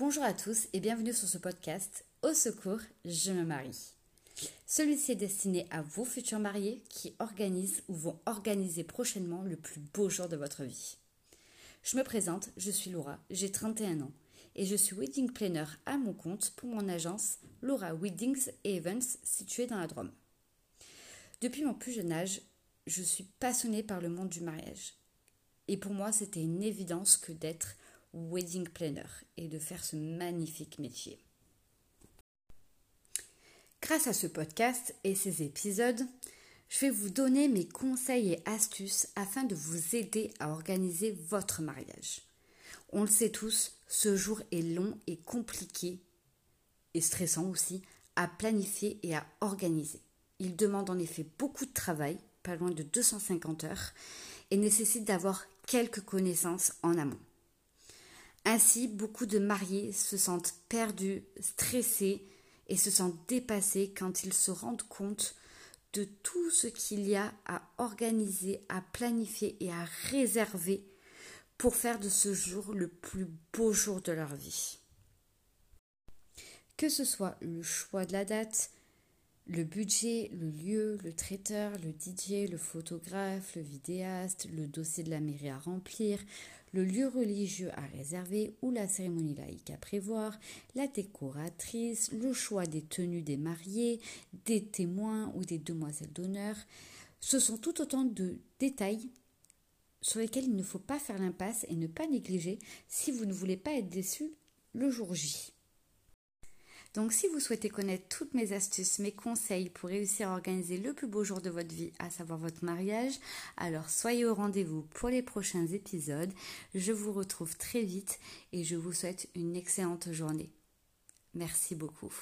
Bonjour à tous et bienvenue sur ce podcast Au secours, je me marie. Celui-ci est destiné à vos futurs mariés qui organisent ou vont organiser prochainement le plus beau jour de votre vie. Je me présente, je suis Laura, j'ai 31 ans et je suis wedding planner à mon compte pour mon agence Laura Weddings et Events située dans la Drôme. Depuis mon plus jeune âge, je suis passionnée par le monde du mariage. Et pour moi, c'était une évidence que d'être wedding planner et de faire ce magnifique métier. Grâce à ce podcast et ces épisodes, je vais vous donner mes conseils et astuces afin de vous aider à organiser votre mariage. On le sait tous, ce jour est long et compliqué et stressant aussi à planifier et à organiser. Il demande en effet beaucoup de travail, pas loin de 250 heures, et nécessite d'avoir quelques connaissances en amont. Ainsi, beaucoup de mariés se sentent perdus, stressés et se sentent dépassés quand ils se rendent compte de tout ce qu'il y a à organiser, à planifier et à réserver pour faire de ce jour le plus beau jour de leur vie. Que ce soit le choix de la date, le budget, le lieu, le traiteur, le DJ, le photographe, le vidéaste, le dossier de la mairie à remplir, le lieu religieux à réserver ou la cérémonie laïque à prévoir, la décoratrice, le choix des tenues des mariés, des témoins ou des demoiselles d'honneur. Ce sont tout autant de détails sur lesquels il ne faut pas faire l'impasse et ne pas négliger si vous ne voulez pas être déçu le jour J. Donc si vous souhaitez connaître toutes mes astuces, mes conseils pour réussir à organiser le plus beau jour de votre vie, à savoir votre mariage, alors soyez au rendez-vous pour les prochains épisodes. Je vous retrouve très vite et je vous souhaite une excellente journée. Merci beaucoup.